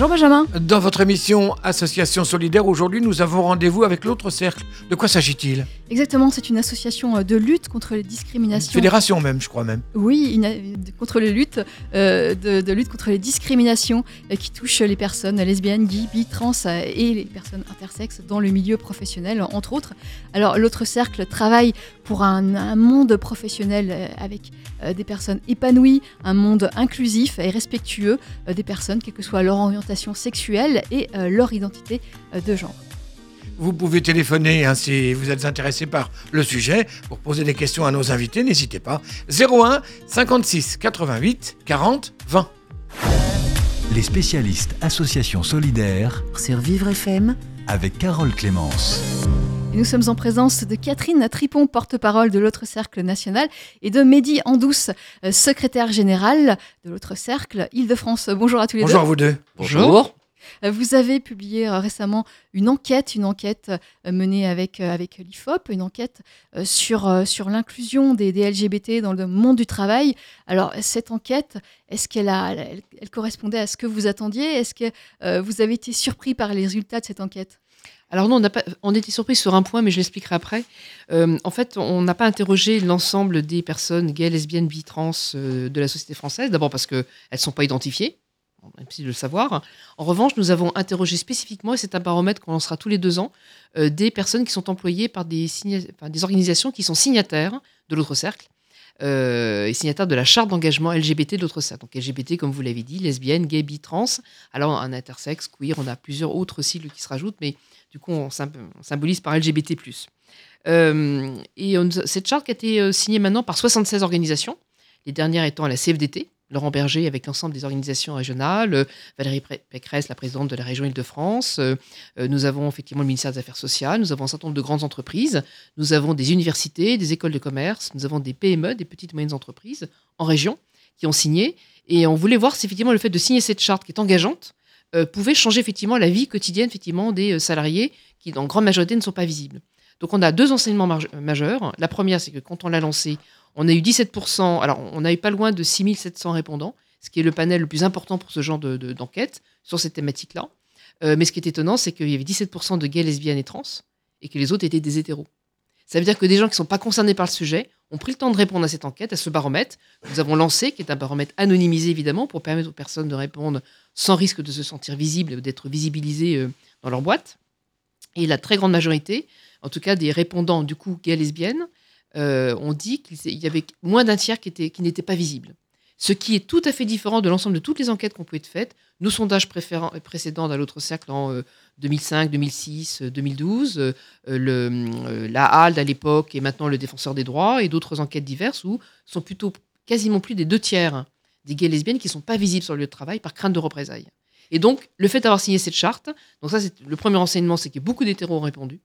Bonjour Benjamin. Dans votre émission Association Solidaire, aujourd'hui nous avons rendez-vous avec l'autre cercle. De quoi s'agit-il? Exactement, c'est une association euh, de lutte contre les discriminations. Fédération même, je crois même. Oui, une, de- contre les luttes, euh, de, de lutte contre les discriminations euh, qui touchent les personnes lesbiennes, gays, bi, trans euh, et les personnes intersexes dans le milieu professionnel, entre autres. Alors, l'autre cercle travaille pour un, un monde professionnel avec des personnes épanouies, un monde inclusif et respectueux euh, des personnes, quelle que soit leur orientation sexuelle et euh, leur identité euh, de genre. Vous pouvez téléphoner hein, si vous êtes intéressé par le sujet pour poser des questions à nos invités, n'hésitez pas. 01 56 88 40 20. Les spécialistes Association Solidaire sur Vivre FM, avec Carole Clémence. Et nous sommes en présence de Catherine Tripon, porte-parole de l'autre cercle national, et de Mehdi Andous, euh, secrétaire général de l'autre cercle Île-de-France. Bonjour à tous les Bonjour à vous deux. Bonjour. Euh, Vous avez publié euh, récemment une enquête, une enquête menée avec, avec l'IFOP, une enquête sur, sur l'inclusion des, des LGBT dans le monde du travail. Alors, cette enquête, est-ce qu'elle a, elle, elle correspondait à ce que vous attendiez? Est-ce que euh, vous avez été surpris par les résultats de cette enquête? Alors non, on, était surpris sur un point, mais je l'expliquerai après. Euh, en fait, on n'a pas interrogé l'ensemble des personnes gays, lesbiennes, bi, trans euh, de la société française. D'abord parce qu'elles ne sont pas identifiées, on a de le savoir. En revanche, nous avons interrogé spécifiquement, et c'est un baromètre qu'on lancera tous les deux ans, euh, des personnes qui sont employées par des, organisations qui sont signataires de l'autre cercle. et signataires de la charte d'engagement LGBT de l'autre cercle. Donc LGBT, comme vous l'avez dit, lesbienne, gay, bi, trans. Alors un intersexe, queer, on a plusieurs autres cibles qui se rajoutent, mais du coup, on, sym- on symbolise par LGBT+. Euh, et cette charte qui a été euh, signée maintenant par 76 organisations, les dernières étant la CFDT, Laurent Berger avec l'ensemble des organisations régionales, euh, Valérie Pécresse, la présidente de la région Île-de-France, nous avons effectivement le ministère des Affaires sociales, nous avons un certain nombre de grandes entreprises, nous avons des universités, des écoles de commerce, nous avons des PME, des petites et moyennes entreprises en région qui ont signé, et on voulait voir si effectivement le fait de signer cette charte qui est engageante euh, pouvait changer effectivement la vie quotidienne effectivement des euh, salariés qui, en grande majorité, ne sont pas visibles. Donc, on a deux enseignements euh, majeurs. La première, c'est que quand on l'a lancé, on a eu 17%, alors on n'a eu pas loin de 6700 répondants, ce qui est le panel le plus important pour ce genre de- de- d'enquête sur cette thématique-là. Euh, mais ce qui est étonnant, c'est qu'il y avait 17% de gays, lesbiennes et trans, et que les autres étaient des hétéros. Ça veut dire que des gens qui ne sont pas concernés par le sujet ont pris le temps de répondre à cette enquête, à ce baromètre que nous avons lancé, qui est un baromètre anonymisé évidemment, pour permettre aux personnes de répondre sans risque de se sentir visibles ou d'être visibilisées euh, dans leur boîte. Et la très grande majorité, en tout cas des répondants du coup gays lesbiennes, euh, ont dit qu'il y avait moins d'un tiers qui, était- qui n'étaient pas visibles. Ce qui est tout à fait différent de l'ensemble de toutes les enquêtes qu'on peut être faites. Nos sondages précédents dans l'autre cercle en euh, 2005, 2006, euh, 2012, euh, le, euh, la HALD à l'époque et maintenant le défenseur des droits et d'autres enquêtes diverses où sont plutôt quasiment plus des deux tiers des gays et lesbiennes qui ne sont pas visibles sur le lieu de travail par crainte de représailles. Et donc, le fait d'avoir signé cette charte, donc ça, c'est le premier enseignement, c'est que beaucoup d'hétéros ont répondu.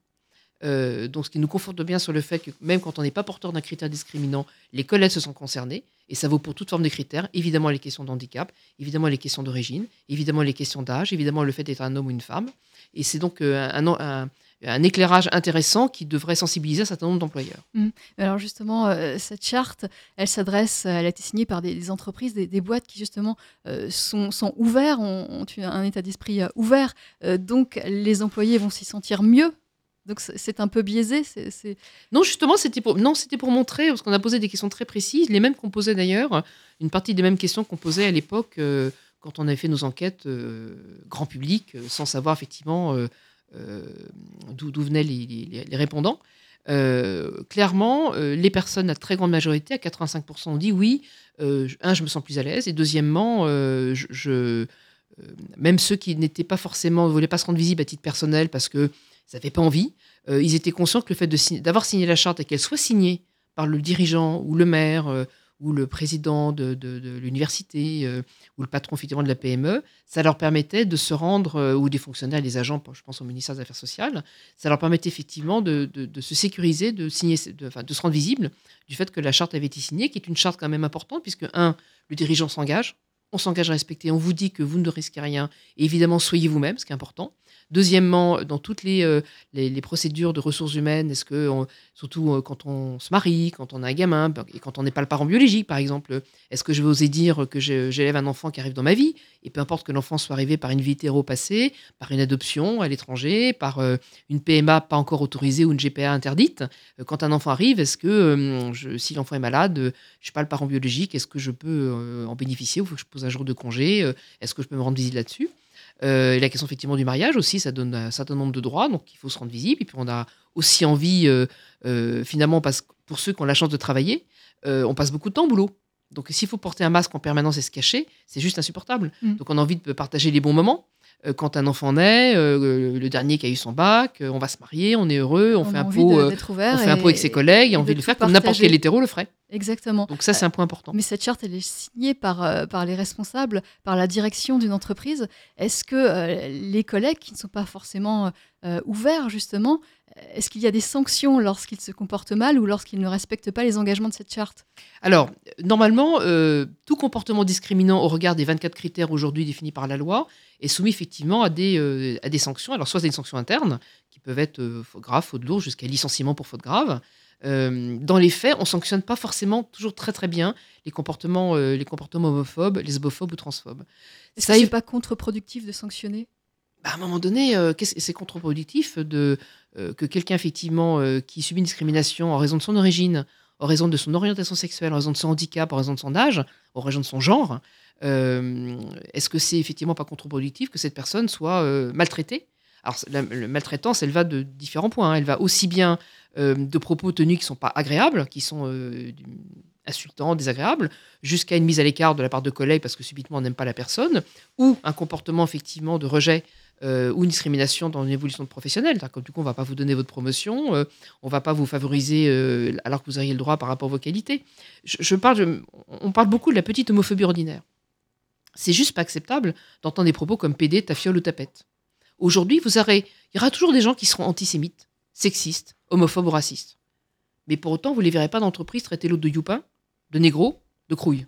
Euh, donc, ce qui nous conforte bien sur le fait que même quand on n'est pas porteur d'un critère discriminant, les collègues se sont concernés, et ça vaut pour toute forme de critères, évidemment les questions de handicap, évidemment les questions d'origine, évidemment les questions d'âge, évidemment le fait d'être un homme ou une femme. Et c'est donc euh, un, éclairage intéressant qui devrait sensibiliser un certain nombre d'employeurs. Alors justement, euh, cette charte, elle s'adresse, elle a été signée par des, entreprises, des, boîtes qui justement sont, ouverts, ont, un état d'esprit ouvert. Donc les employés vont s'y sentir mieux. Donc c'est- un peu biaisé. c'est- Non, justement, c'était pour, pour montrer, parce qu'on a posé des questions très précises, les mêmes qu'on posait d'ailleurs, une partie des mêmes questions qu'on posait à l'époque euh, quand on avait fait nos enquêtes euh, grand public, euh, sans savoir effectivement d'où venaient les, répondants. Clairement, les personnes à très grande majorité, à 85%, ont dit oui, un, je me sens plus à l'aise, et deuxièmement, je, même ceux qui n'étaient pas forcément, ne voulaient pas se rendre visibles à titre personnel parce que ça n'avait pas envie, euh, ils étaient conscients que le fait d'avoir signé la charte et qu'elle soit signée par le dirigeant ou le maire euh, ou le président de, l'université euh, ou le patron effectivement de la PME, ça leur permettait de se rendre, ou des fonctionnaires, des agents, je pense au ministère des Affaires sociales, ça leur permettait effectivement de, se sécuriser, de, de se rendre visible du fait que la charte avait été signée, qui est une charte quand même importante, puisque, un, le dirigeant s'engage, on s'engage à respecter, on vous dit que vous ne risquez rien, et évidemment, soyez vous-même, ce qui est important. Deuxièmement, dans toutes les, euh, procédures de ressources humaines, est-ce que, surtout euh, quand on se marie, quand on a un gamin, ben, et quand on n'est pas le parent biologique, par exemple, est-ce que je vais oser dire que j'élève un enfant qui arrive dans ma vie? Et peu importe que l'enfant soit arrivé par une vie hétéro passée, par une adoption à l'étranger, par euh, une PMA pas encore autorisée ou une GPA interdite, quand un enfant arrive, est-ce que si l'enfant est malade, je suis pas le parent biologique, est-ce que je peux en bénéficier ou faut que je pose un jour de congé euh, Est-ce que je peux me rendre visite là-dessus? Euh, la question effectivement du mariage aussi, ça donne un certain nombre de droits, donc il faut se rendre visible. Et puis on a aussi envie, euh, finalement, parce pour ceux qui ont la chance de travailler, on passe beaucoup de temps au boulot. Donc s'il faut porter un masque en permanence et se cacher, c'est juste insupportable. Mm. Donc on a envie de partager les bons moments. Euh, quand un enfant naît, euh, le dernier qui a eu son bac, euh, on va se marier, on est heureux, on, fait a un envie pot, de- on fait un pot avec ses collègues, et et on de le faire comme n'importe partager. quel hétéro le ferait. Exactement. Donc ça, c'est un point important. Mais cette charte, elle est signée par, par les responsables, par la direction d'une entreprise. Est-ce que les collègues qui ne sont pas forcément ouverts, justement, est-ce qu'il y a des sanctions lorsqu'ils se comportent mal ou lorsqu'ils ne respectent pas les engagements de cette charte? Alors, normalement, euh, tout comportement discriminant au regard des 24 critères aujourd'hui définis par la loi est soumis effectivement à des, euh, à des sanctions. Alors, soit c'est des sanctions internes, qui peuvent être euh, faute grave, faute lourde, jusqu'à licenciement pour faute grave. Euh, dans les faits, on sanctionne pas forcément toujours très très bien les comportements, euh, les comportements homophobes, lesbophobes ou transphobes. Est-ce que c'est pas contre-productif de sanctionner? Bah, à un moment donné, euh, c'est contre-productif euh, que quelqu'un effectivement euh, qui subit une discrimination en raison de son origine, en raison de son orientation sexuelle, en raison de son handicap, en raison de son âge, en raison de son genre, est-ce que c'est effectivement pas contre-productif que cette personne soit maltraitée? Alors la, maltraitance, elle va de différents points. hein. Elle va aussi bien de propos tenus qui sont pas agréables, qui sont insultants, désagréables, jusqu'à une mise à l'écart de la part de collègues parce que subitement on n'aime pas la personne, ou un comportement effectivement de rejet euh, ou une discrimination dans une évolution professionnelle. Que, du coup, on ne va pas vous donner votre promotion, euh, on ne va pas vous favoriser euh, alors que vous auriez le droit par rapport à vos qualités. Je, parle, on parle beaucoup de la petite homophobie ordinaire. C'est juste pas acceptable d'entendre des propos comme PD, ta fiole ou ta pète. Aujourd'hui, vous aurez, il y aura toujours des gens qui seront antisémites, sexistes, homophobes ou racistes. Mais pour autant, vous ne les verrez pas d'entreprise traiter l'autre de youpin, de négro, de crouille.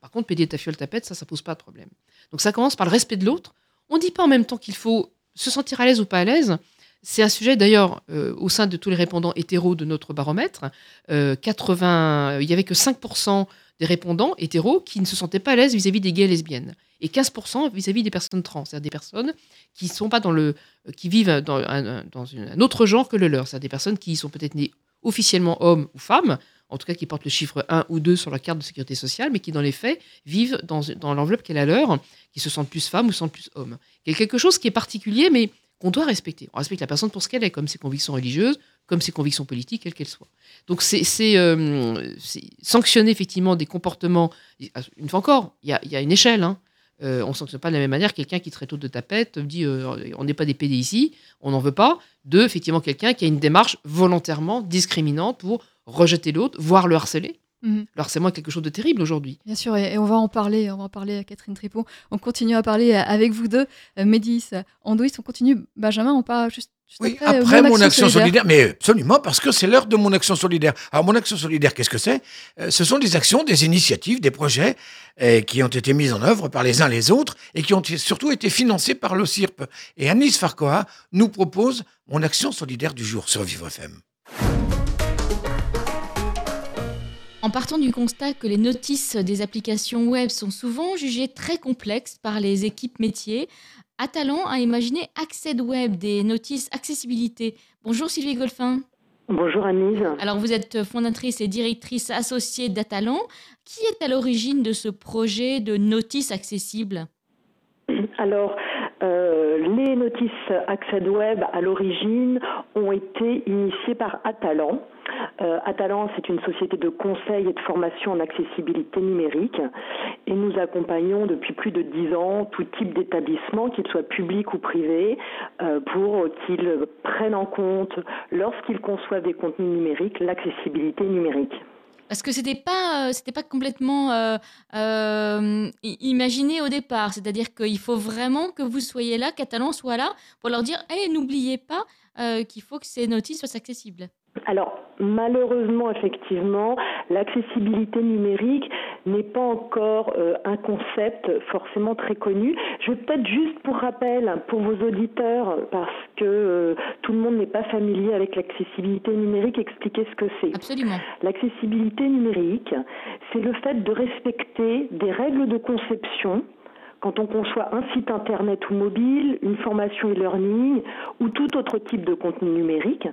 Par contre, PD, ta fiole, ta ça, ça pose pas de problème. Donc ça commence par le respect de l'autre. On ne dit pas en même temps qu'il faut se sentir à l'aise ou pas à l'aise. C'est un sujet d'ailleurs euh, au sein de tous les répondants hétéros de notre baromètre. euh, 80, il y avait que 5% des répondants hétéros qui ne se sentaient pas à l'aise vis-à-vis des gays et lesbiennes, et 15% vis-à-vis des personnes trans, c'est-à-dire des personnes qui vivent dans, un, dans un autre genre que le leur, c'est-à-dire des personnes qui sont peut-être nées officiellement hommes ou femmes, en tout cas qui portent le chiffre 1 ou 2 sur leur carte de sécurité sociale, mais qui dans les faits vivent dans, l'enveloppe qu'elle a leur, qui se sentent plus femmes ou se sentent plus hommes. Il y a quelque chose qui est particulier, mais qu'on doit respecter. On respecte la personne pour ce qu'elle est, comme ses convictions religieuses, comme ses convictions politiques, quelles qu'elles soient. Donc c'est euh, sanctionner effectivement des comportements. Une fois encore, il y a, il y a une échelle. hein. Euh, on ne sanctionne pas de la même manière quelqu'un qui traite l'autre de tapette, dit euh, on n'est pas des PD ici, on n'en veut pas, de effectivement quelqu'un qui a une démarche volontairement discriminante pour rejeter l'autre, voire le harceler. Mhm. Le harcèlement est quelque chose de terrible aujourd'hui. Bien sûr, et, et on va en parler, on va en parler à Catherine Tripon. On continue à parler euh, avec vous deux, Médis, Andouis, on continue. Benjamin, on parle juste Oui, après, euh, après mon action solidaire. mais absolument, parce que c'est l'heure de mon action solidaire. Alors, mon action solidaire, qu'est-ce que c'est? Euh, Ce sont des actions, des initiatives, des projets euh, qui ont été mis en œuvre par les uns les autres et qui ont surtout été financés par le CIRP. Et Anis Farcoa nous propose mon action solidaire du jour sur Vivre FM. En partant du constat que les notices des applications web sont souvent jugées très complexes par les équipes métiers, Atalan a imaginé Acced Web, des notices accessibilité. Bonjour Sylvie Golfin. Bonjour Anise. Alors vous êtes fondatrice et directrice associée d'Atalan. Qui est à l'origine de ce projet de notices accessibles? Alors, euh, les notices Acced Web à l'origine ont été initiées par Atalan. Euh, Atalan, c'est une société de conseil et de formation en accessibilité numérique et nous accompagnons depuis plus de dix ans tout type d'établissement, qu'ils soient publics ou privés, euh, pour qu'ils prennent en compte, lorsqu'ils conçoivent des contenus numériques, l'accessibilité numérique. Parce que c'était pas, euh, pas complètement euh, euh, imaginé au départ. C'est-à-dire qu'il faut vraiment que vous soyez là, Catalan soit là, pour leur dire, hey, n'oubliez pas qu'il faut que ces notices soient accessibles. Alors, malheureusement, effectivement, l'accessibilité numérique n'est pas encore euh, un concept forcément très connu. Je vais peut-être juste pour rappel, pour vos auditeurs, parce que euh, tout le monde n'est pas familier avec l'accessibilité numérique, expliquer ce que c'est. Absolument. L'accessibilité numérique, c'est le fait de respecter des règles de conception quand on conçoit un site internet ou mobile, une formation e-learning ou tout autre type de contenu numérique,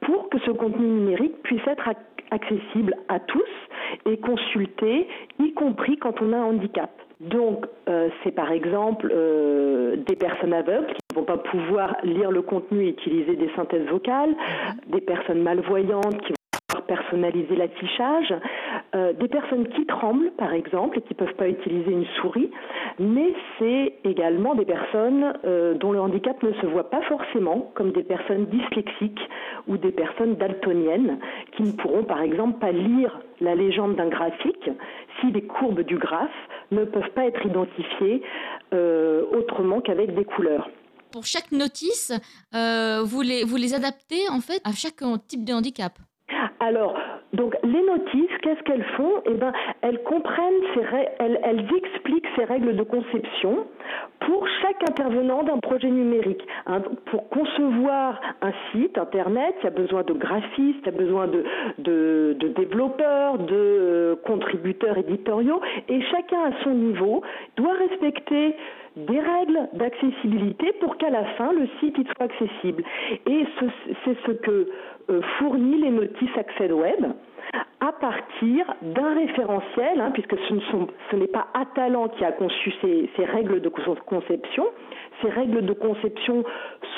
pour que ce contenu numérique puisse être accessible à tous et consulté, y compris quand on a un handicap. Donc, euh, c'est par exemple euh, des personnes aveugles qui ne vont pas pouvoir lire le contenu et utiliser des synthèses vocales, des personnes malvoyantes qui personnaliser l'affichage, euh, des personnes qui tremblent par exemple et qui ne peuvent pas utiliser une souris, mais c'est également des personnes euh, dont le handicap ne se voit pas forcément, comme des personnes dyslexiques ou des personnes daltoniennes qui ne pourront par exemple pas lire la légende d'un graphique si les courbes du graphe ne peuvent pas être identifiées euh, autrement qu'avec des couleurs. Pour chaque notice, vous, les, vous les adaptez en fait à chaque type de handicap alors, donc les notices, qu'est-ce qu'elles font? Eh ben, elles comprennent, elles, expliquent ces règles de conception pour chaque intervenant d'un projet numérique. Hein, pour concevoir un site internet, il y a besoin de graphistes, il y a besoin de développeurs, de euh, contributeurs éditoriaux, et chacun à son niveau doit respecter des règles d'accessibilité pour qu'à la fin le site soit accessible. Et c'est ce que euh, fournit les notices Accès Web à partir d'un référentiel, hein, puisque ce, n'est pas Atalant qui a conçu ces, règles de conception. Ces règles de conception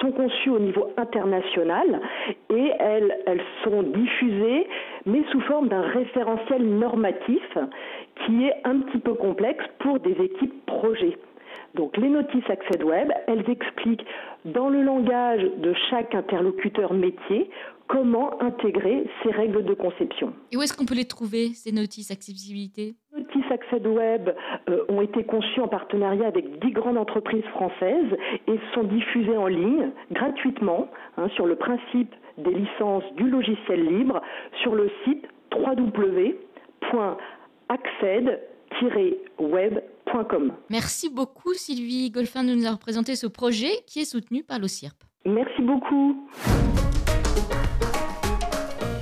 sont conçues au niveau international et elles, elles sont diffusées, mais sous forme d'un référentiel normatif qui est un petit peu complexe pour des équipes projets. Donc les notices Accès Web, elles expliquent dans le langage de chaque interlocuteur métier comment intégrer ces règles de conception. Et où est-ce qu'on peut les trouver, ces notices accessibilité Les notices Accès Web euh, ont été conçues en partenariat avec dix grandes entreprises françaises et sont diffusées en ligne gratuitement hein, sur le principe des licences du logiciel libre sur le site www.acced-web.com. Merci beaucoup Sylvie Golfin de nous avoir présenté ce projet qui est soutenu par l'OCIRP. Merci beaucoup.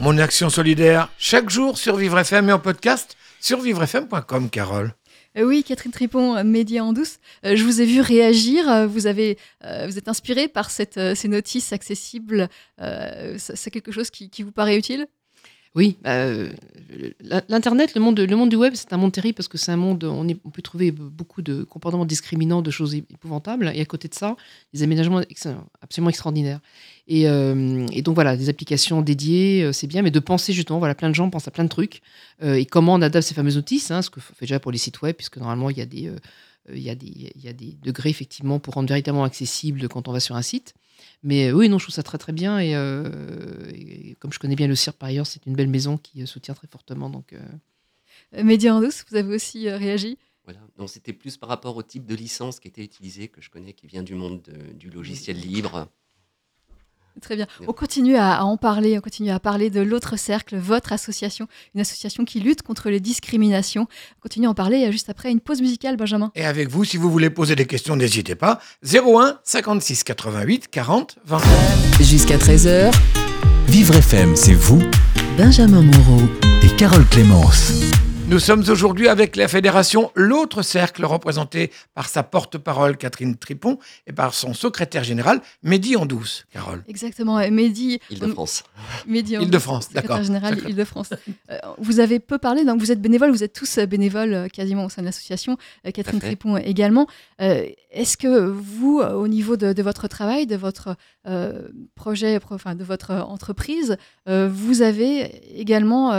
Mon action solidaire, chaque jour sur Vivre FM et en podcast sur vivrefm.com, Carole. Euh, oui, Catherine Tripon, euh, Média en douce. Euh, je vous ai vu réagir. Vous, avez, vous êtes inspirée par cette, ces notices accessibles. C'est quelque chose qui, qui vous paraît utile? Oui, euh, l'Internet, le monde, du web, c'est un monde terrible parce que c'est un monde, on, on, peut trouver beaucoup de comportements discriminants, de choses épouvantables. Et à côté de ça, des aménagements absolument extraordinaires. Et, euh, et donc voilà, des applications dédiées, euh, c'est bien, mais de penser justement, voilà, plein de gens pensent à plein de trucs. et comment on adapte ces fameux hein, ce que fait déjà pour les sites web, puisque normalement, il y a des, il y a des degrés effectivement pour rendre véritablement accessible quand on va sur un site. Mais oui, non, je trouve ça très très bien. Et, euh, comme je connais bien le CIRP par ailleurs, c'est une belle maison qui euh, soutient très fortement. Donc, euh... Média en douce, vous avez aussi euh, réagi? Voilà. Donc c'était plus par rapport au type de licence qui était utilisé, que je connais, qui vient du monde du logiciel libre. Très bien. On continue à, en parler, on continue à parler de l'autre cercle, votre association, une association qui lutte contre les discriminations. On continue à en parler juste après une pause musicale, Benjamin. Et avec vous, si vous voulez poser des questions, n'hésitez pas. 01 56 88 40 20. Jusqu'à 13h, Vivre FM, c'est vous Benjamin Moreau et Carole Clémence. Nous sommes aujourd'hui avec la fédération L'autre Cercle, représentée par sa porte-parole Catherine Tripon et par son secrétaire général Mehdi Andouce. Carole. Exactement, Mehdi. Île-de-France. Mehdi Île-de-France, d'accord. général Île-de-France. Euh, vous avez peu parlé, donc vous êtes bénévole, vous êtes tous bénévoles euh, quasiment au sein de l'association, euh, Catherine Tripon également. Est-ce que vous, au niveau de, de votre travail, de votre projet, enfin de votre entreprise, vous avez également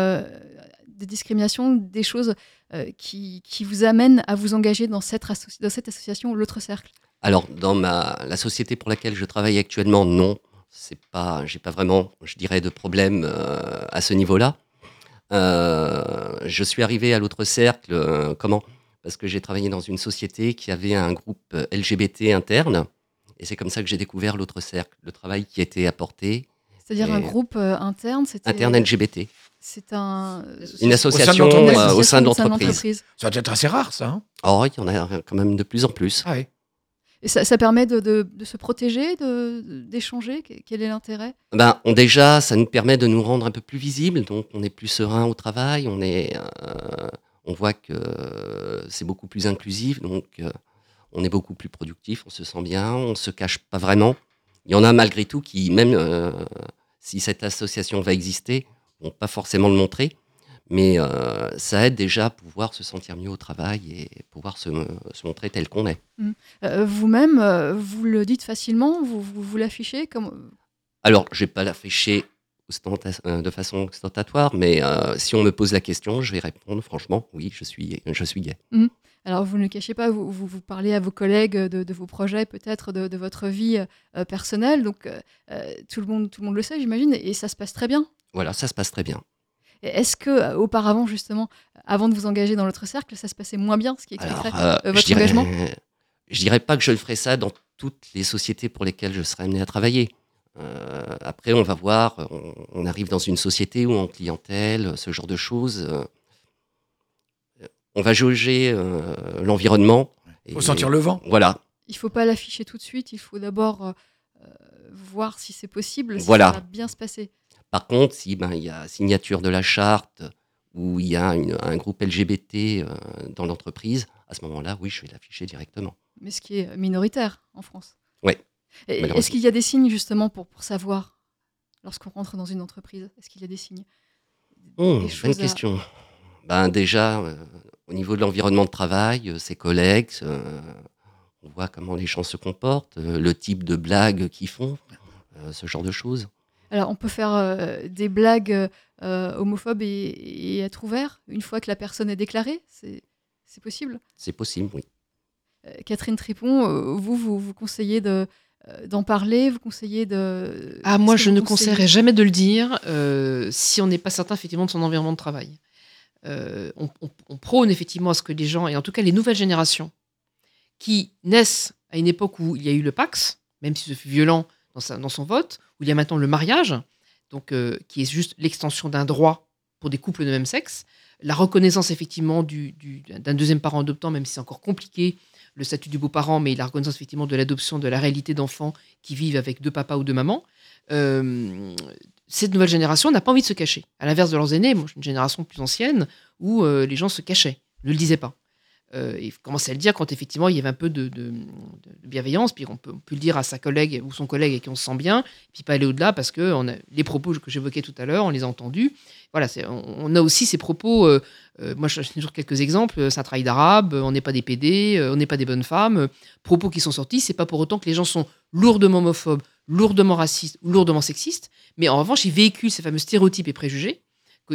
des discriminations, des choses euh, qui, qui, vous amènent à vous engager dans cette, dans cette association, l'autre cercle? Alors, dans ma, la société pour laquelle je travaille actuellement, non. C'est pas, j'ai pas vraiment, je dirais, de problème euh, à ce niveau-là. Euh, je suis arrivé à l'autre cercle, comment? Parce que j'ai travaillé dans une société qui avait un groupe LGBT interne, et c'est comme ça que j'ai découvert l'autre cercle, le travail qui était apporté, C'est-à-dire un groupe interne c'était- Interne LGBT. C'est un. Une sein de association euh, au sein de Au sein de l'entreprise. Ça doit être assez rare, ça. hein Oh, il y en a quand même de plus en plus. ah, oui. Et ça, ça permet de, de- de se protéger, d'échanger? Que- Quel est l'intérêt? Ben, on, déjà, ça nous permet de nous rendre un peu plus visibles, donc on est plus serein au travail, on, est, euh, on voit que euh, c'est beaucoup plus inclusif, donc euh, on est beaucoup plus productif, on se sent bien, on se cache pas vraiment. Il y en a malgré tout qui, même euh, si cette association va exister, vont pas forcément le montrer, mais euh, ça aide déjà à pouvoir se sentir mieux au travail et pouvoir se, se montrer tel qu'on est. Euh, Vous-même, euh, vous le dites facilement, vous, vous, vous l'affichez comme... Alors, je vais pas euh, de façon ostentatoire, mais si on me pose la question, je vais répondre franchement, oui, je suis, je suis gay. Alors, vous ne le cachez pas, vous, vous, vous parlez à vos collègues de, de vos projets, peut-être de, de votre vie personnelle. Donc, tout, le monde, tout le monde le sait, j'imagine, et ça se passe très bien. Voilà, ça se passe très bien. Et Est-ce que, euh, auparavant, justement, avant de vous engager dans l'autre cercle, ça se passait moins bien, ce qui expliquerait Alors, euh, euh, je votre dirais, engagement? je dirais pas que je le ferai ça dans toutes les sociétés pour lesquelles je serai amené à travailler. Euh, après, on va voir, on, on arrive dans une société où en clientèle, ce genre de choses, euh, on va jauger euh, l'environnement. Il faut sentir le vent. Voilà, Il faut pas l'afficher tout de suite, il faut d'abord voir si c'est possible, si Voilà. ça va bien se passer. Par contre, si ben, il y a signature de la charte ou il y a une- un groupe LGBT euh, dans l'entreprise, à ce moment-là, oui, je vais l'afficher directement. Mais ce qui est minoritaire en France. Et Est-ce qu'il y a des signes, justement, pour, pour savoir, lorsqu'on rentre dans une entreprise, est-ce qu'il y a des signes? Oh, Des bonne à- question. Ben, déjà, euh, au niveau de l'environnement de travail, euh, ses collègues, euh, on voit comment les gens se comportent, le type de blagues qu'ils font, ce genre de choses. Alors, on peut faire euh, des blagues euh, homophobes et, et être ouvert une fois que la personne est déclarée? C'est c'est possible? C'est possible, oui. Euh, Catherine Tripon, vous, vous, vous conseillez de, d'en parler? Vous conseillez de... Ah, moi, je ne conseillerais jamais de le dire euh, si on n'est pas certain effectivement de son environnement de travail. Euh, on, on- on prône effectivement à ce que les gens, et en tout cas les nouvelles générations, qui naissent à une époque où il y a eu le Pax, même si ce fut violent dans, son vote, où il y a maintenant le mariage, donc euh, qui est juste l'extension d'un droit pour des couples de même sexe, la reconnaissance effectivement du- du- d'un deuxième parent adoptant, même si c'est encore compliqué, le statut du beau-parent, mais la reconnaissance effectivement de l'adoption, de la réalité d'enfants qui vivent avec deux papas ou deux mamans. Euh, cette nouvelle génération n'a pas envie de se cacher. À l'inverse de leurs aînés, moi, une génération plus ancienne où euh, les gens se cachaient, ne le disaient pas. Euh, et commençaient à le dire quand effectivement il y avait un peu de, bienveillance, puis on peut, le dire à sa collègue ou son collègue avec qui on se sent bien, puis pas aller au-delà parce que les propos que j'évoquais tout à l'heure, on les a entendus. Voilà, on, on a aussi ces propos. euh, euh, moi, je toujours quelques exemples. euh, C'est un travail d'arabe, euh, on n'est pas des PD, euh, on n'est pas des bonnes femmes. euh, propos qui sont sortis, c'est pas pour autant que les gens sont lourdement homophobes, lourdement racistes ou lourdement sexistes, mais en revanche, ils véhiculent ces fameux stéréotypes et préjugés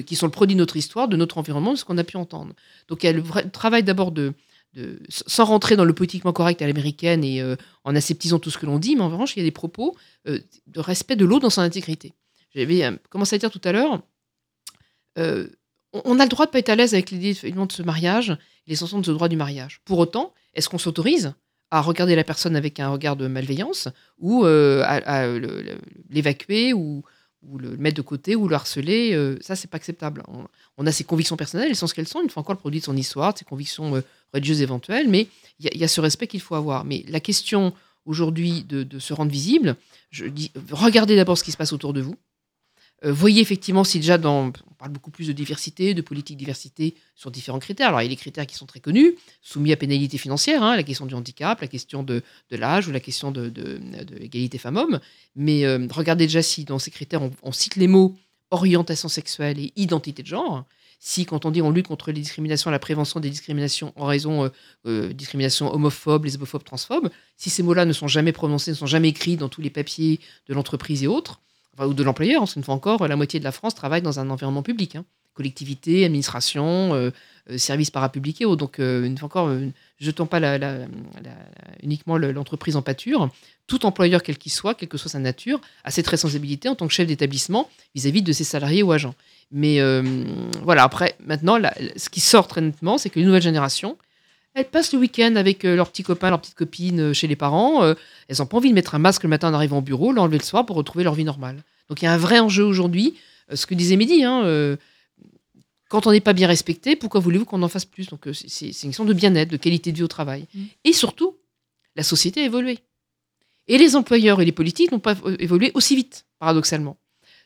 qui sont le produit de notre histoire, de notre environnement, de ce qu'on a pu entendre. Donc il y a le travail d'abord de, sans rentrer dans le politiquement correct à l'américaine et euh, en aseptisant tout ce que l'on dit, mais en revanche, il y a des propos euh, de respect de l'autre dans son intégrité. J'avais euh, commencé à dire tout à l'heure, on, a le droit de pas être à l'aise avec l'idée de ce mariage, l'extension de ce droit du mariage. Pour autant, est-ce qu'on s'autorise à regarder la personne avec un regard de malveillance ou à, à l'évacuer ou, ou le mettre de côté ou le harceler euh, Ça, c'est pas acceptable. On, a ses convictions personnelles, elles sont ce qu'elles sont. Une fois encore, le produit de son histoire, de ses convictions euh, religieuses éventuelles, mais il y, a- ce respect qu'il faut avoir. Mais la question aujourd'hui de se rendre visible, je dis, regardez d'abord ce qui se passe autour de vous. Euh, voyez effectivement si déjà dans, on parle beaucoup plus de diversité, de politique diversité sur différents critères. Alors il y a les critères qui sont très connus, soumis à pénalité financière, hein, la question du handicap, la question de, l'âge ou la question de, l'égalité femmes-hommes. Mais euh, regardez déjà si dans ces critères on, on cite les mots orientation sexuelle et identité de genre. Si quand on dit on lutte contre les discriminations, la prévention des discriminations en raison euh, euh, discrimination homophobe, lesbophobes, transphobes, si ces mots-là ne sont jamais prononcés, ne sont jamais écrits dans tous les papiers de l'entreprise et autres, ou de l'employeur, parce qu'une fois encore, la moitié de la France travaille dans un environnement public. hein. Collectivité, administration, euh, euh, services parapublics et. Donc, euh, une fois encore, jetons pas uniquement le- l'entreprise en pâture. Tout employeur, quel qu'il soit, quelle que soit sa nature, a cette responsabilité en tant que chef d'établissement vis-à-vis de ses salariés ou agents. Mais voilà, après, maintenant, ce qui sort très nettement, c'est que les nouvelles générations, elles passent le week-end avec euh, leurs petits copains, leurs petites copines euh, chez les parents. euh, elles n'ont pas envie de mettre un masque le matin en arrivant au bureau, l'enlever le soir pour retrouver leur vie normale. Donc il y a un vrai enjeu aujourd'hui. Ce que disait Mehdi, hein, quand on n'est pas bien respecté, pourquoi voulez-vous qu'on en fasse plus? Donc c'est une question de bien-être, de qualité de vie au travail. Mm. Et surtout, la société a évolué. Et les employeurs et les politiques n'ont pas évolué aussi vite, paradoxalement.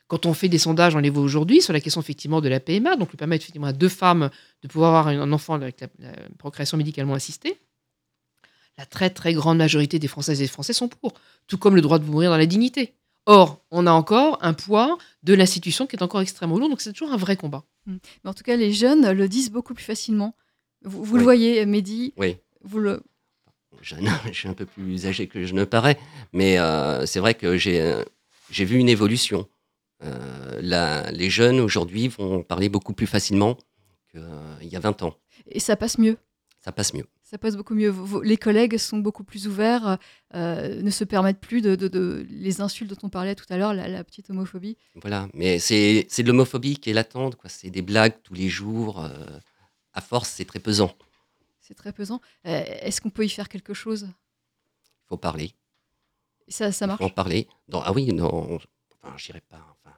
Quand on fait des sondages, on les voit aujourd'hui, sur la question effectivement de la PMA, donc lui permettre effectivement à deux femmes de pouvoir avoir un enfant avec la, la procréation médicalement assistée, la très très grande majorité des Françaises et des Français sont pour, tout comme le droit de mourir dans la dignité. Or, on a encore un poids de l'institution qui est encore extrêmement lourd, donc c'est toujours un vrai combat. Mais en tout cas, les jeunes le disent beaucoup plus facilement. Vous, vous le voyez, Mehdi, Oui. vous le... je suis un peu plus âgé que je ne parais, mais euh, c'est vrai que j'ai euh, j'ai vu une évolution. Euh, la- les jeunes aujourd'hui vont parler beaucoup plus facilement qu'il y a 20 ans. Et ça passe mieux? Ça passe mieux. Ça passe beaucoup mieux. Les collègues sont beaucoup plus ouverts, euh, ne se permettent plus de, de- de- les insultes dont on parlait tout à l'heure, la, la petite homophobie. Voilà, mais c'est de l'homophobie qui est latente, quoi. C'est des blagues tous les jours. euh, à force, c'est très pesant. C'est très pesant. Euh, Est-ce qu'on peut y faire quelque chose? Il faut parler. ça, ça Il marche? faut en parler. Dans, ah oui, enfin, je dirais pas. enfin,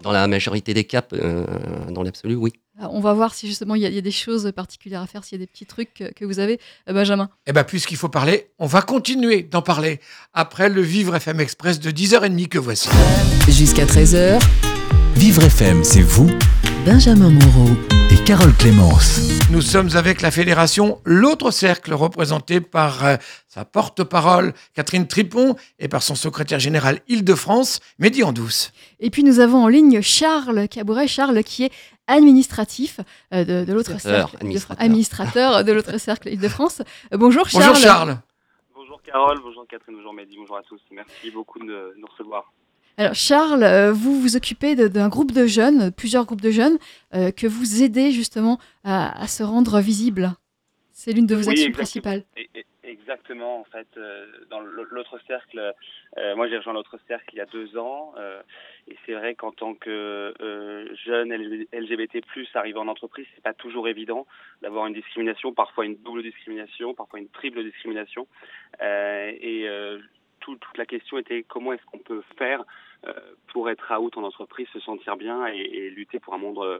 dans la majorité des cas, euh, dans l'absolu, oui. On va voir si justement il y, a- il y a des choses particulières à faire, s'il y a des petits trucs que, que vous avez. Euh, Benjamin, Eh bien, puisqu'il faut parler, on va continuer d'en parler après le Vivre FM Express de 10h30 que voici. Jusqu'à 13h, Vivre FM, c'est vous Benjamin Moreau. et Carole Clémence. Nous sommes avec la fédération L'autre Cercle, représentée par euh, sa porte-parole Catherine Tripon et par son secrétaire général Île-de-France, Mehdi Andouce. Et puis nous avons en ligne Charles Cabouret, Charles qui est administratif euh, de, de l'autre Administrateur, cercle, de- administrateur. administrateur de l'autre cercle Île-de-France. Euh, bonjour Charles. Bonjour Charles. Bonjour Carole, bonjour Catherine, bonjour Mehdi, bonjour à tous. Merci beaucoup de nous recevoir. Alors Charles, euh, vous vous occupez d'un groupe de jeunes, plusieurs groupes de jeunes, euh, que vous aidez justement à, à se rendre visibles. C'est l'une de vos Oui, actions exactement. principales. Exactement, en fait, euh, dans l'autre cercle, euh, moi j'ai rejoint l'autre cercle il y a deux ans, et c'est vrai qu'en tant que jeune LGBT+, arrivé en entreprise, c'est pas toujours évident d'avoir une discrimination, parfois une double discrimination, parfois une triple discrimination, et tout- toute la question était comment est-ce qu'on peut faire pour être out en entreprise, se sentir bien et, et lutter pour un monde euh,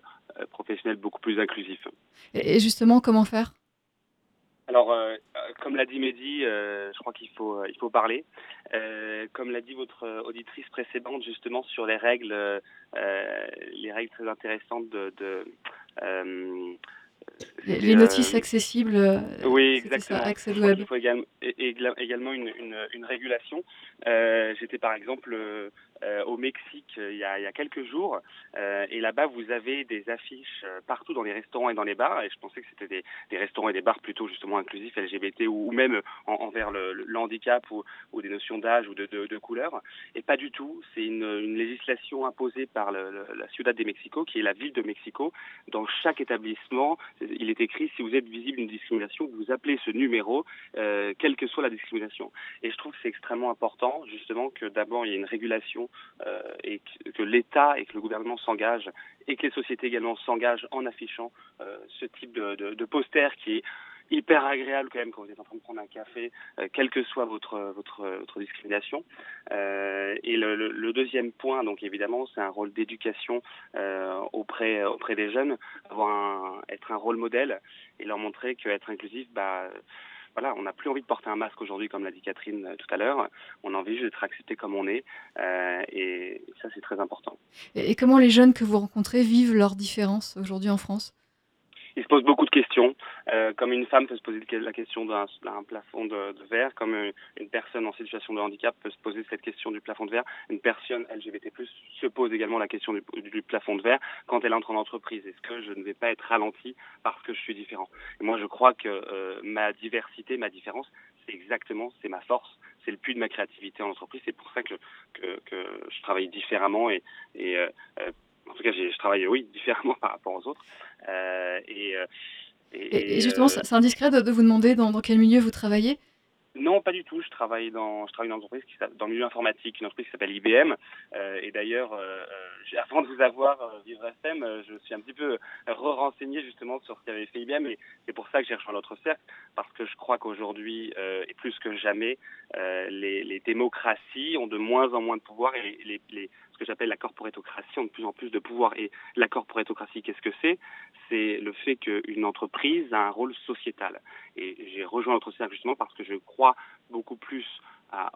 professionnel beaucoup plus inclusif. Et justement, comment faire? Alors, euh, euh, comme l'a dit Mehdi, euh, je crois qu'il faut, euh, il faut parler. Euh, comme l'a dit votre euh, auditrice précédente, justement, sur les règles, euh, euh, les règles très intéressantes de... de euh, Les, euh, notices accessibles. euh, Oui, ça, exactement. Access Web. qu'il faut également, également une, une, une régulation. Euh, J'étais par exemple euh, au Mexique euh, il y, a, il y a quelques jours euh, et là-bas vous avez des affiches euh, partout dans les restaurants et dans les bars et je pensais que c'était des, des restaurants et des bars plutôt justement inclusifs LGBT ou, ou même en- envers le, le handicap ou, ou des notions d'âge ou de, de, de couleur et pas du tout. C'est une, une législation imposée par le, le- la Ciudad de Mexico qui est la ville de Mexico. Dans chaque établissement, il est écrit si vous êtes visible d'une discrimination, vous appelez ce numéro, euh, quelle que soit la discrimination. Et je trouve que c'est extrêmement important, justement, que d'abord il y ait une régulation euh, et que, l'État et que le gouvernement s'engagent et que les sociétés également s'engagent en affichant euh, ce type de, poster qui est hyper agréable quand même quand vous êtes en train de prendre un café, euh, quelle que soit votre votre, discrimination. Et le, deuxième point, donc évidemment, c'est un rôle d'éducation auprès auprès des jeunes, avoir un, être un rôle modèle et leur montrer qu'être inclusif, bah voilà, on n'a plus envie de porter un masque aujourd'hui, comme l'a dit Catherine euh, tout à l'heure. On a envie juste d'être accepté comme on est, euh, et ça c'est très important. Et, et comment les jeunes que vous rencontrez vivent leurs différences aujourd'hui en France? Il se pose beaucoup de questions, euh, comme une femme peut se poser la question d'un plafond de, verre, comme une, une personne en situation de handicap peut se poser cette question du plafond de verre, une personne LGBT+ se pose également la question du, plafond de verre quand elle entre en entreprise. Est-ce que je ne vais pas être ralenti parce que je suis différent? Moi, je crois que euh, ma diversité, ma différence, c'est exactement, c'est ma force, c'est le puits de ma créativité en entreprise. C'est pour ça que, je travaille différemment et, et euh, euh, en tout cas, je travaille, oui, différemment par rapport aux autres. Euh, et, euh, Et, et justement, c'est indiscret de, de vous demander dans, dans quel milieu vous travaillez? Non, pas du tout. Je travaille dans, je travaille dans une entreprise qui dans le milieu informatique, une entreprise qui s'appelle IBM. Euh, et d'ailleurs, euh, euh, avant de vous avoir euh, Vivre FM, euh, je suis un petit peu re-renseigné justement sur ce qu'avait fait IBM. Et c'est pour ça que j'ai rejoint l'autre cercle, parce que je crois qu'aujourd'hui, euh, et plus que jamais, euh, les, les démocraties ont de moins en moins de pouvoir et les ce que j'appelle la corporatocratie ont de plus en plus de pouvoir. Et la corporatocratie, qu'est-ce que c'est? C'est le fait qu'une entreprise a un rôle sociétal. Et j'ai rejoint l'autre cercle justement parce que je crois beaucoup plus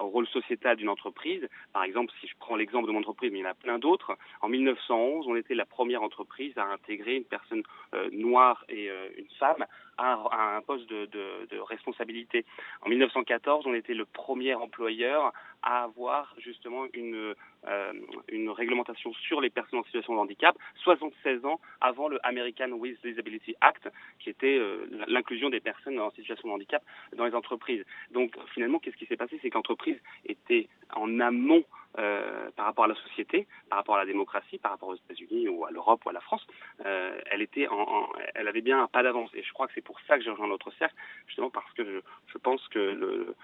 au rôle sociétal d'une entreprise. Par exemple, si je prends l'exemple de mon entreprise, mais il y en a plein d'autres, en 1911, on était la première entreprise à intégrer une personne euh, noire et euh, une femme à, un poste de, responsabilité. En 1914, on était le premier employeur à avoir justement une, euh, une réglementation sur les personnes en situation de handicap, 76 ans avant le American with Disability Act, qui était euh, l'inclusion des personnes en situation de handicap dans les entreprises. Donc finalement, qu'est-ce qui s'est passé? C'est que l'entreprise était en amont euh, par rapport à la société, par rapport à la démocratie, par rapport aux États-Unis ou à l'Europe ou à la France, euh, elle avait bien un pas d'avance. Et je crois que c'est pour ça que j'ai rejoint notre cercle, justement parce que je, pense que le,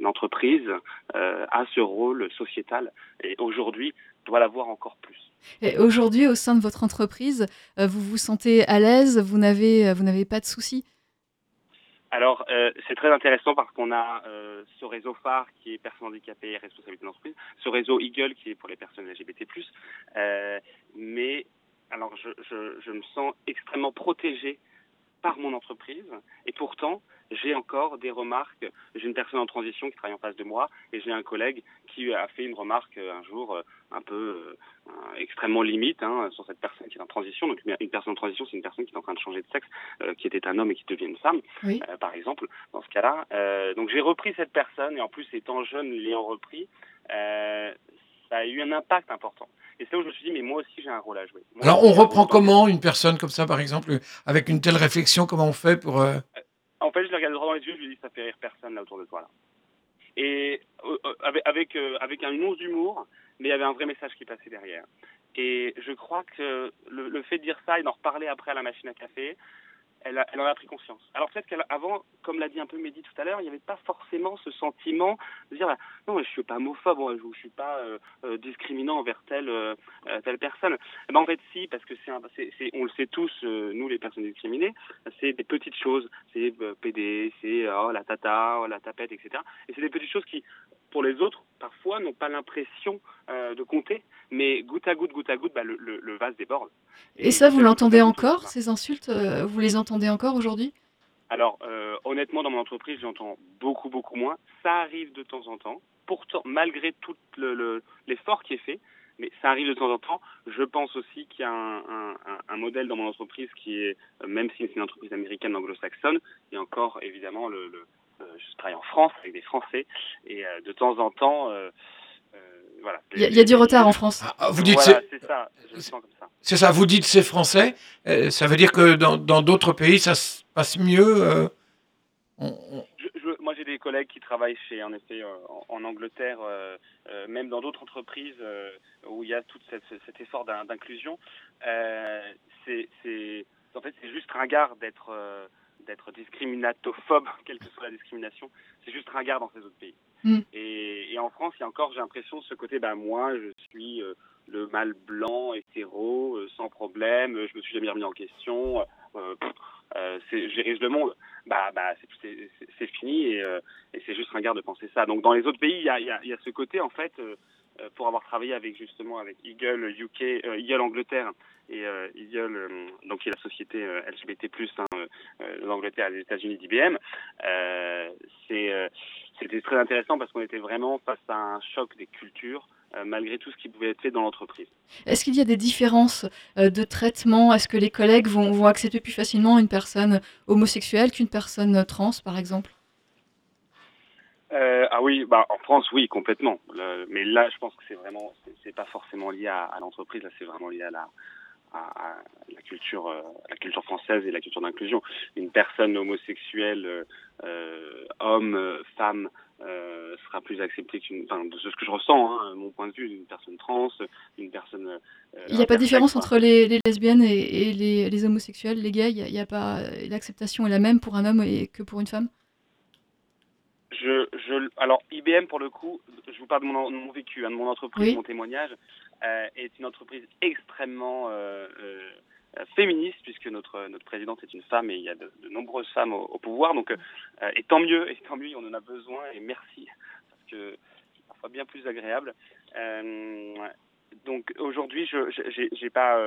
l'entreprise euh, a ce rôle sociétal et aujourd'hui doit l'avoir encore plus. Et aujourd'hui, au sein de votre entreprise, vous vous sentez à l'aise vous n'avez pas de soucis? Alors, euh, c'est très intéressant parce qu'on a euh, ce réseau phare qui est personnes handicapées et responsabilité d'entreprise, ce réseau Eagle qui est pour les personnes LGBT+. Euh, mais alors, je, je, je me sens extrêmement protégé par mon entreprise et pourtant, j'ai encore des remarques. J'ai une personne en transition qui travaille en face de moi et j'ai un collègue qui a fait une remarque un jour un peu euh, extrêmement limite hein, sur cette personne qui est en transition. Donc une personne en transition, c'est une personne qui est en train de changer de sexe, euh, qui était un homme et qui devient une femme, oui. euh, par exemple, dans ce cas-là. Euh, donc j'ai repris cette personne et en plus étant jeune, l'ayant repris, euh, ça a eu un impact important. Et c'est là où je me suis dit, mais moi aussi j'ai un rôle à jouer. Moi, Alors on reprend comment une personne comme ça, par exemple, avec une telle réflexion, comment on fait pour... Euh... En fait, je le regarde droit dans les yeux, je lui dis, ça fait rire personne là autour de toi. Là. Et euh, avec, avec, euh, avec un once d'humour, mais il y avait un vrai message qui passait derrière. Et je crois que le, fait de dire ça et d'en reparler après à la machine à café, elle, elle en a pris conscience. Alors peut-être qu'avant, comme l'a dit un peu Mehdi tout à l'heure, il n'y avait pas forcément ce sentiment de dire non, je suis pas homophobe, je ne suis pas euh, euh, discriminant envers telle euh, telle personne. Eh ben, en fait, si, parce que c'est, on le sait tous, nous les personnes discriminées, c'est des petites choses, c'est PD, c'est oh, la tata, oh, la tapette, etc. Et c'est des petites choses qui, pour les autres, parfois n'ont pas l'impression euh, de compter, mais goutte à goutte, goutte à goutte, bah, le, le, le, vase déborde. Et, et ça, vous l'entendez encore, ces insultes euh, Vous les entendez encore aujourd'hui? Alors, euh, honnêtement, dans mon entreprise, j'entends beaucoup, beaucoup moins. Ça arrive de temps en temps. Pourtant, malgré tout l'effort le, qui est fait, mais ça arrive de temps en temps. Je pense aussi qu'il y a un, un, un, modèle dans mon entreprise qui est, même si c'est une entreprise américaine anglo-saxonne, il y a encore évidemment le, le je travaille en France avec des Français et euh, de temps en temps. Euh, voilà. Il y, a, il y, a du retard en France. Ah, vous dites voilà, c'est ça. Je le sens comme ça. C'est ça. Vous dites c'est français. Euh, ça veut dire que dans d'autres pays ça se passe mieux. Euh, on, on... Je, je, moi j'ai des collègues qui travaillent chez en effet en, en Angleterre, euh, même dans d'autres entreprises où il y a tout cet effort d'inclusion. c'est en fait c'est juste ringard d'être d'être discriminatophobe, quelle que soit la discrimination, c'est juste ringard dans ces autres pays. Mm. Et, et, en France, il y a encore, j'ai l'impression, ce côté, ben moi, je suis euh, le mâle blanc, hétéro, euh, sans problème, je me suis jamais remis en question, euh, euh, j'érige le monde. Bah, bah c'est fini et, et c'est juste ringard de penser ça. Donc dans les autres pays, il y a, y, a, y a, ce côté, en fait, pour avoir travaillé avec justement avec Eagle UK, Eagle Angleterre, et euh, Eagle, euh, donc qui est la société euh, LGBT+ hein, d'Angleterre et des États-Unis d'IBM. c'était très intéressant parce qu'on était vraiment face à un choc des cultures malgré tout ce qui pouvait être fait dans l'entreprise. Est-ce qu'il y a des différences de traitement? Est-ce que les collègues vont accepter plus facilement une personne homosexuelle qu'une personne trans, par exemple? Euh, ah oui, bah en France, oui, complètement. Le, mais là, je pense que c'est vraiment, c'est pas forcément lié à, à l'entreprise. Là, c'est vraiment lié à la, à, à, la culture, euh, la culture française et la culture d'inclusion. Une personne homosexuelle, euh, homme, femme, sera plus acceptée qu'une, enfin, de ce que je ressens, hein, mon point de vue, d'une personne trans, une personne. Il n'y a pas de différence entre les, les lesbiennes et, et les, les, homosexuels, les gays? Il n'y a, a, pas l'acceptation est la même pour un homme et que pour une femme? Je, je, alors IBM pour le coup, je vous parle de mon, mon vécu, hein, de mon entreprise, Oui. mon témoignage, euh, est une entreprise extrêmement euh, euh, féministe puisque notre notre présidente est une femme et il y a de, de nombreuses femmes au, au pouvoir. Donc et tant mieux, et tant mieux, on en a besoin et merci parce que c'est parfois bien plus agréable. Donc aujourd'hui, je j'ai pas,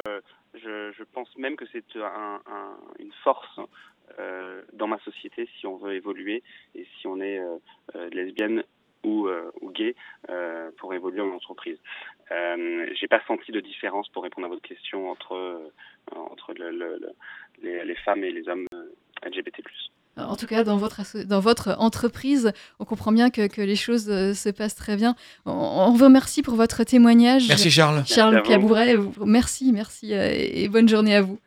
je, je pense même que c'est un, un- une force dans ma société si on veut évoluer et si on est euh, euh, lesbienne ou, euh, ou gay euh, pour évoluer en entreprise. Euh, J'ai pas senti de différence pour répondre à votre question entre euh, entre le, le- le- les, les femmes et les hommes LGBT+. En tout cas, dans votre, dans votre entreprise, on comprend bien que, que les choses se passent très bien. On, on vous remercie pour votre témoignage. Merci Charles. Charles. Cabouret, merci, merci et bonne journée à vous.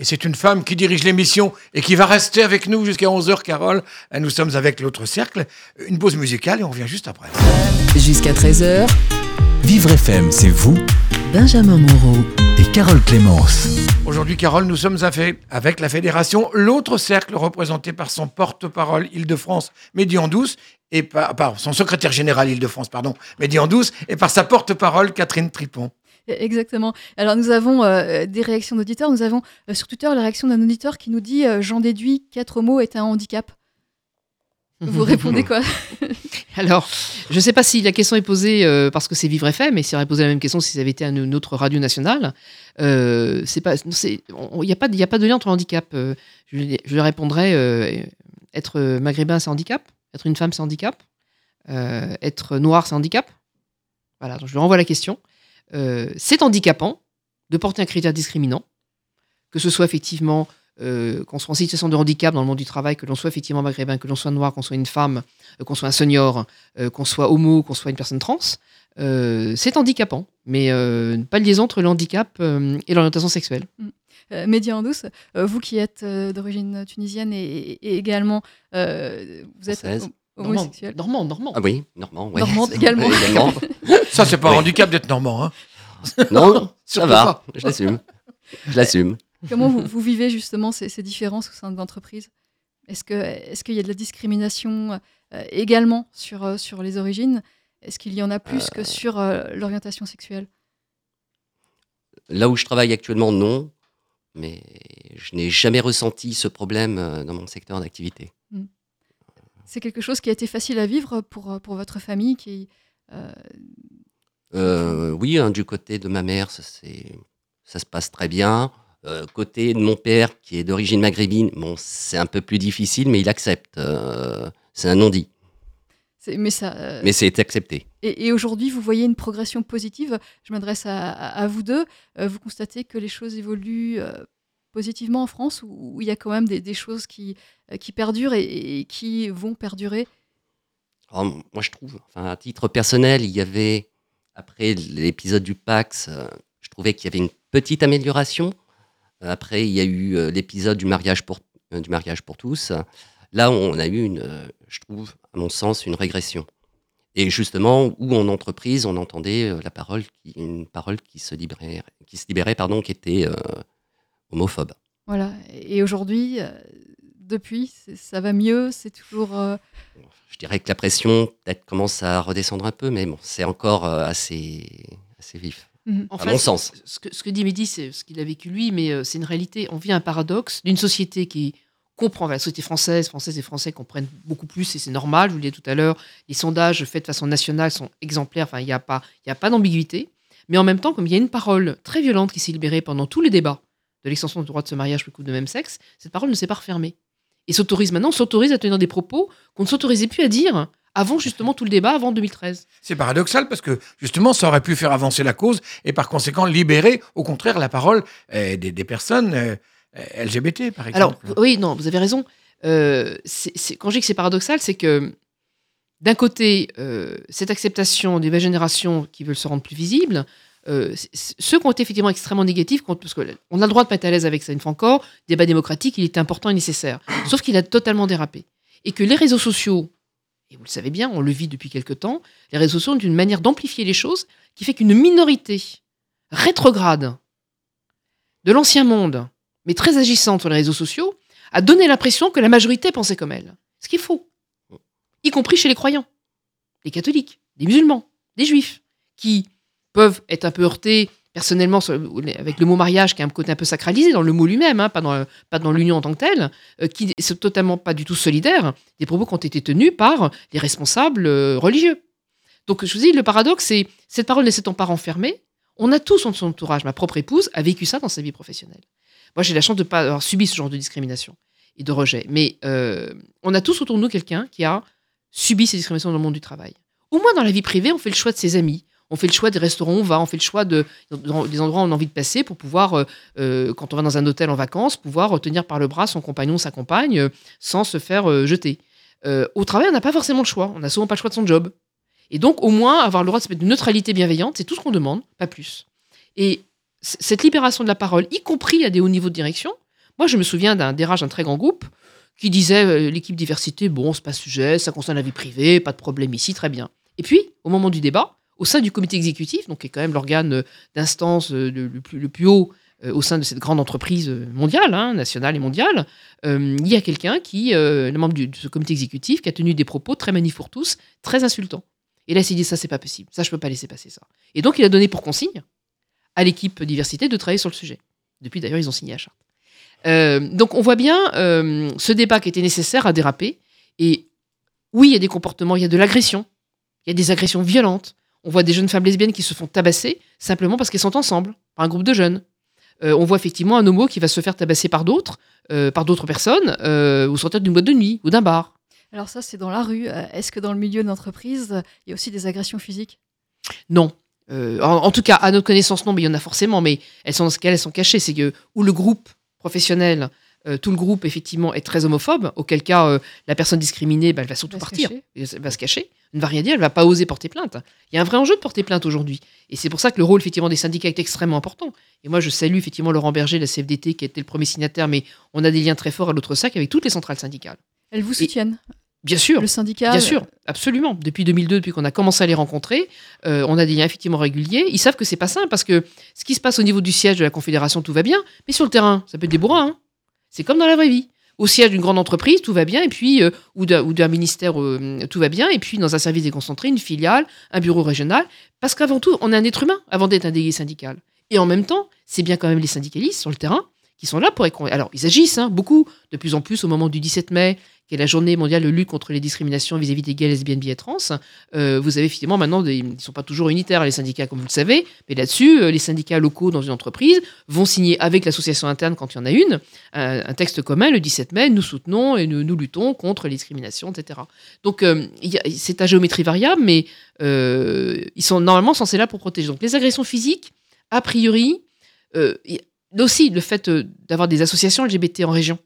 Et c'est une femme qui dirige l'émission et qui va rester avec nous jusqu'à 11h, Carole. Nous sommes avec l'autre cercle. Une pause musicale et on revient juste après. Jusqu'à 13h, Vivre FM, c'est vous Benjamin Moreau. et Carole Clémence. Aujourd'hui, Carole, nous sommes avec la fédération L'autre cercle, représenté par son porte-parole Île-de-France, Mehdi Andouce, et par, par son secrétaire général Île-de-France, pardon, Mehdi Andouce, et par sa porte-parole Catherine Tripon. Exactement. Alors nous avons euh, des réactions d'auditeurs. Nous avons euh, sur Twitter la réaction d'un auditeur qui nous dit euh, J'en déduis qu'être homo est un handicap. Vous répondez quoi? Alors, je ne sais pas si la question est posée euh, parce que c'est Vivre FM, mais si on avait posé la même question si ça avait été à une autre radio nationale, euh, c'est pas, c'est, il n'y a pas, il y a pas de lien entre handicap. Euh, je, lui- je répondrais être maghrébin, c'est handicap. Être une femme, c'est handicap. Être noir, c'est handicap. Voilà, donc je lui renvoie la question. Euh, c'est handicapant de porter un critère discriminant, que ce soit effectivement euh, qu'on soit en situation de handicap dans le monde du travail, que l'on soit effectivement maghrébin, que l'on soit noir, qu'on soit une femme, euh, qu'on soit un senior, euh, qu'on soit homo, qu'on soit une personne trans, euh, c'est handicapant, mais euh, pas de liaison entre le handicap euh, et l'orientation sexuelle. Euh, Mehdi Andouce, euh, vous qui êtes euh, d'origine tunisienne et, et également euh, vous êtes Française. Hom- homosexuel. Normand, normand. Ah oui, normand, ouais. Normande également. Oui, également. Ça, c'est pas un Oui. handicap d'être normand. Hein. Non, ça va, je l'assume. Je l'assume. Comment vous, vous vivez justement ces, ces différences au sein de l'entreprise? Est-ce que est-ce qu'il y a de la discrimination euh, également sur euh, sur les origines? Est-ce qu'il y en a plus que sur euh, l'orientation sexuelle? Là où je travaille actuellement, non. Mais je n'ai jamais ressenti ce problème dans mon secteur d'activité. C'est quelque chose qui a été facile à vivre pour euh, pour votre famille qui euh, Euh, oui, hein, du côté de ma mère, ça, se passe très bien. Euh, côté de mon père, qui est d'origine maghrébine, bon, c'est un peu plus difficile, mais il accepte. C'est un non-dit, mais ça euh, mais c'est accepté. Et, et aujourd'hui, vous voyez une progression positive. Je m'adresse à, à- à vous deux. Euh, vous constatez que les choses évoluent euh, positivement en France ou il y a quand même des, choses qui, euh, qui perdurent et, qui vont perdurer? Alors, moi, je trouve, enfin, à titre personnel, il y avait, après l'épisode du Pax, euh, je trouvais qu'il y avait une petite amélioration. Euh, Après, il y a eu l'épisode du mariage pour, du mariage pour tous. Là, on a eu, une, je trouve, à mon sens, une régression. Et justement, où en entreprise, on entendait la parole, une parole qui se libérait, qui se libérait, pardon, qui était homophobe. Voilà. Et aujourd'hui, euh, depuis, ça va mieux. C'est toujours. euh, Je dirais que la pression peut-être commence à redescendre un peu, mais bon, c'est encore euh, assez, assez vif. En À mon sens. Ce que, ce que dit Mehdi, c'est ce qu'il a vécu lui, mais euh, c'est une réalité. On vit un paradoxe d'une société qui comprend, la société française, françaises et français comprennent beaucoup plus, et c'est normal, je vous le disais tout à l'heure, les sondages faits de façon nationale sont exemplaires, enfin, il n'y a pas, il y a pas d'ambiguïté. Mais en même temps, comme il y a une parole très violente qui s'est libérée pendant tous les débats de l'extension du droit de ce mariage pour le couple de même sexe, cette parole ne s'est pas refermée. Et s'autorise maintenant, s'autorise à tenir des propos qu'on ne s'autorisait plus à dire avant justement tout le débat, avant 2013. C'est paradoxal parce que justement, ça aurait pu faire avancer la cause et par conséquent libérer, au contraire, la parole euh, des, des personnes euh, LGBT, par Alors, exemple. oui, non, vous avez raison. Euh, quand je dis que c'est paradoxal, c'est que d'un côté, cette acceptation des nouvelles générations qui veulent se rendre plus visibles, euh, ceux qui ont été effectivement extrêmement négatifs, parce qu'on a le droit de pas être à l'aise avec ça une fois encore, débat démocratique, il est important et nécessaire. Sauf qu'il a totalement dérapé. Et que les réseaux sociaux, et vous le savez bien, on le vit depuis quelque temps, les réseaux sociaux ont une manière d'amplifier les choses qui fait qu'une minorité rétrograde de l'ancien monde, mais très agissante sur les réseaux sociaux, a donné l'impression que la majorité pensait comme elle. Ce qui est faux. y compris chez les croyants, les catholiques, les musulmans, les juifs, qui peuvent être un peu heurtés personnellement avec le mot mariage qui a un côté un peu sacralisé dans le mot lui-même, hein, pas dans, l'union en tant que telle, euh, qui sont totalement pas du tout solidaires des propos qui ont été tenus par les responsables euh, religieux. Donc je vous dis, le paradoxe, c'est cette parole ne s'étant pas renfermée, on a tous dans son entourage, ma propre épouse a vécu ça dans sa vie professionnelle. Moi, j'ai la chance de ne pas avoir subi ce genre de discrimination et de rejet. Mais euh, on a tous autour de nous quelqu'un qui a subi ces discriminations dans le monde du travail. Au moins dans la vie privée, on fait le choix de ses amis. On fait le choix des restaurants on va, on fait le choix de, des endroits où on a envie de passer pour pouvoir, euh, euh, quand on va dans un hôtel en vacances, pouvoir tenir par le bras son compagnon, sa compagne, euh, sans se faire euh, jeter. Euh, au travail, on n'a pas forcément le choix. On n'a souvent pas le choix de son job. Et donc, au moins, avoir le droit de se mettre une neutralité bienveillante, c'est tout ce qu'on demande, pas plus. Et cette libération de la parole, y compris à des hauts niveaux de direction, moi, je me souviens d'un DRH d'un très grand groupe qui disait euh, l'équipe diversité, bon, c'est pas sujet, ça concerne la vie privée, pas de problème ici, très bien. Et puis, au moment du débat, au sein du comité exécutif, donc qui est quand même l'organe euh, d'instance euh, le, plus, haut euh, au sein de cette grande entreprise mondiale, hein, nationale et mondiale, il y a quelqu'un qui, euh, le membre de ce comité exécutif, qui a tenu des propos très manif pour tous, très insultants. Et là, il s'est dit ça, c'est pas possible, ça, je peux pas laisser passer ça. Et donc, il a donné pour consigne à l'équipe diversité de travailler sur le sujet. Depuis, d'ailleurs, ils ont signé la charte. Donc, on voit bien ce débat qui était nécessaire à déraper. Et oui, il y a des comportements, il y a de l'agression, il y a des agressions violentes. On voit des jeunes femmes lesbiennes qui se font tabasser simplement parce qu'elles sont ensemble, par un groupe de jeunes. Euh, on voit effectivement un homo qui va se faire tabasser par d'autres, euh, par d'autres personnes, euh, ou sortir d'une boîte de nuit ou d'un bar. Alors ça, c'est dans la rue. Euh, Est-ce que dans le milieu d'entreprise, il y a aussi des agressions physiques? Non. En, en tout cas, à notre connaissance, non, mais il y en a forcément, mais elles sont dans ce cas, elles sont cachées. C'est que où le groupe professionnel, euh, tout le groupe effectivement est très homophobe, auquel cas euh, la personne discriminée, bah, elle va surtout Va partir, elle va se cacher, elle ne va rien dire, elle va pas oser porter plainte. Il y a un vrai enjeu de porter plainte aujourd'hui, et c'est pour ça que le rôle effectivement des syndicats est extrêmement important. Et moi, je salue effectivement Laurent Berger, la CFDT, qui a été le premier signataire, mais on a des liens très forts à l'autre sac avec toutes les centrales syndicales. Elles vous soutiennent Bien sûr. Le syndicat Bien sûr, absolument. Depuis 2002, depuis qu'on a commencé à les rencontrer, euh, on a des liens effectivement réguliers. Ils savent que c'est pas simple parce que ce qui se passe au niveau du siège de la Confédération, tout va bien, mais sur le terrain, ça peut être des bourrins. hein. C'est comme dans la vraie vie. Au siège d'une grande entreprise, tout va bien, et puis euh, ou d'un ministère, euh, tout va bien, et puis dans un service déconcentré, une filiale, un bureau régional, parce qu'avant tout, on est un être humain avant d'être un délégué syndical. Et en même temps, c'est bien quand même les syndicalistes sur le terrain qui sont là pour Alors, ils agissent hein, beaucoup, de plus en plus au moment du 17 mai, qui est la journée mondiale de lutte contre les discriminations vis-à-vis des gays, lesbiennes, bi et trans. Euh, vous avez effectivement maintenant, ils ne sont pas toujours unitaires, les syndicats, comme vous le savez, mais là-dessus, euh, les syndicats locaux dans une entreprise vont signer avec l'association interne, quand il y en a une, un, un texte commun le 17 mai, nous soutenons et nous, luttons contre les discriminations, etc. Donc, euh, c'est à géométrie variable, mais euh, ils sont normalement censés là pour protéger. Donc, les agressions physiques, a priori, euh, aussi le fait euh, d'avoir des associations LGBT en région.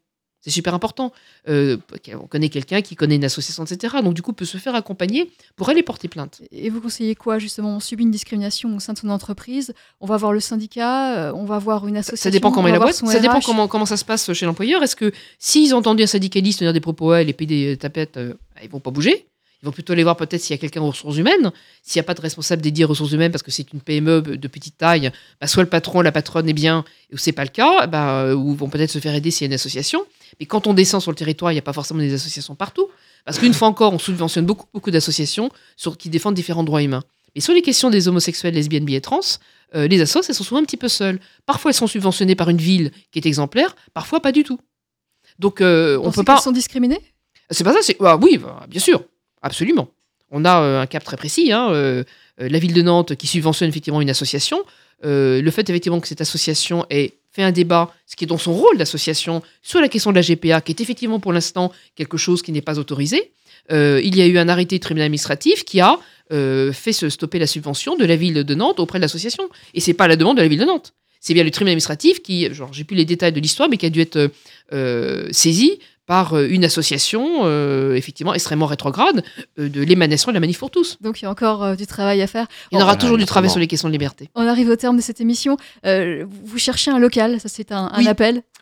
C'est super important. Euh, on connaît quelqu'un qui connaît une association, etc. Donc, du coup, peut se faire accompagner pour aller porter plainte. Et vous conseillez quoi justement? On subit une discrimination au sein de son entreprise, on va voir le syndicat, euh, on va voir une association. Ça dépend comment est la boîte, ça dépend comment, comment ça se passe chez l'employeur. Est-ce que s'ils ont entendu un syndicaliste tenir des propos à elle et payer des tapettes, euh, ils vont pas bouger? Ils vont plutôt aller voir peut-être s'il y a quelqu'un aux ressources humaines. S'il n'y a pas de responsable dédié aux ressources humaines parce que c'est une PME de petite taille, bah, soit le patron, la patronne est bien, ou c'est pas le cas, bah, euh, ou vont peut-être se faire aider s'il y a une association. Mais quand on descend sur le territoire, il n'y a pas forcément des associations partout. Parce qu'une fois encore, on subventionne beaucoup, beaucoup d'associations qui défendent différents droits humains. Mais sur les questions des homosexuels, lesbiennes, bi et trans, euh, les assos, elles sont souvent un petit peu seules. Parfois, elles sont subventionnées par une ville qui est exemplaire, parfois pas du tout. Donc, euh, on peut pas. qu'elles sont discriminées? C'est pas ça, c'est. ah oui, bah, bien sûr, absolument. On a euh, un cap très précis. hein, euh, euh, la ville de Nantes qui subventionne effectivement une association. Le fait effectivement que cette association ait fait un débat, ce qui est dans son rôle d'association, sur la question de la GPA, qui est effectivement pour l'instant quelque chose qui n'est pas autorisé. Il y a eu un arrêté du tribunal administratif qui a fait se stopper la subvention de la ville de Nantes auprès de l'association. Et c'est pas à la demande de la ville de Nantes. C'est bien le tribunal administratif qui, genre, j'ai plus les détails de l'histoire, mais qui a dû être saisi par euh, une association euh, effectivement extrêmement rétrograde euh, de l'émanation de la manif pour tous. Donc il y a encore euh, du travail à faire. Il y en aura Voilà, toujours du travail sur les questions de liberté. On arrive au terme de cette émission. Euh, vous cherchez un local, ça c'est un, un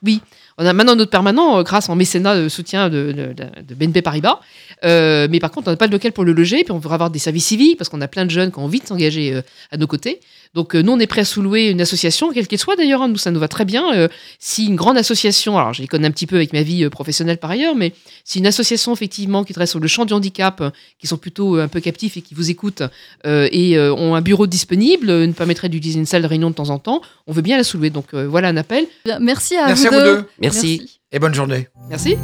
Oui. On a maintenant notre permanent euh, grâce en mécénat de soutien de, de, de- de BNP Paribas. Euh, mais par contre, on n'a pas de local pour le loger. Puis on voudrait avoir des services civiques parce qu'on a plein de jeunes qui ont envie de s'engager euh, à nos côtés. Donc euh, nous, on est prêt à sous-louer une association, quelle qu'elle soit d'ailleurs. hein. nous, ça nous va très bien. Euh, si une grande association, alors je les connais un petit peu avec ma vie euh, professionnelle par ailleurs, mais si une association effectivement qui travaille sur le champ du handicap, euh, qui sont plutôt euh, un peu captifs et qui vous écoutent euh, et euh, ont un bureau disponible, euh, nous permettrait d'utiliser une salle de réunion de temps en temps, on veut bien la sous-louer. Donc euh, voilà un appel. Merci à Merci vous à vous deux. deux Merci. et bonne journée. Merci.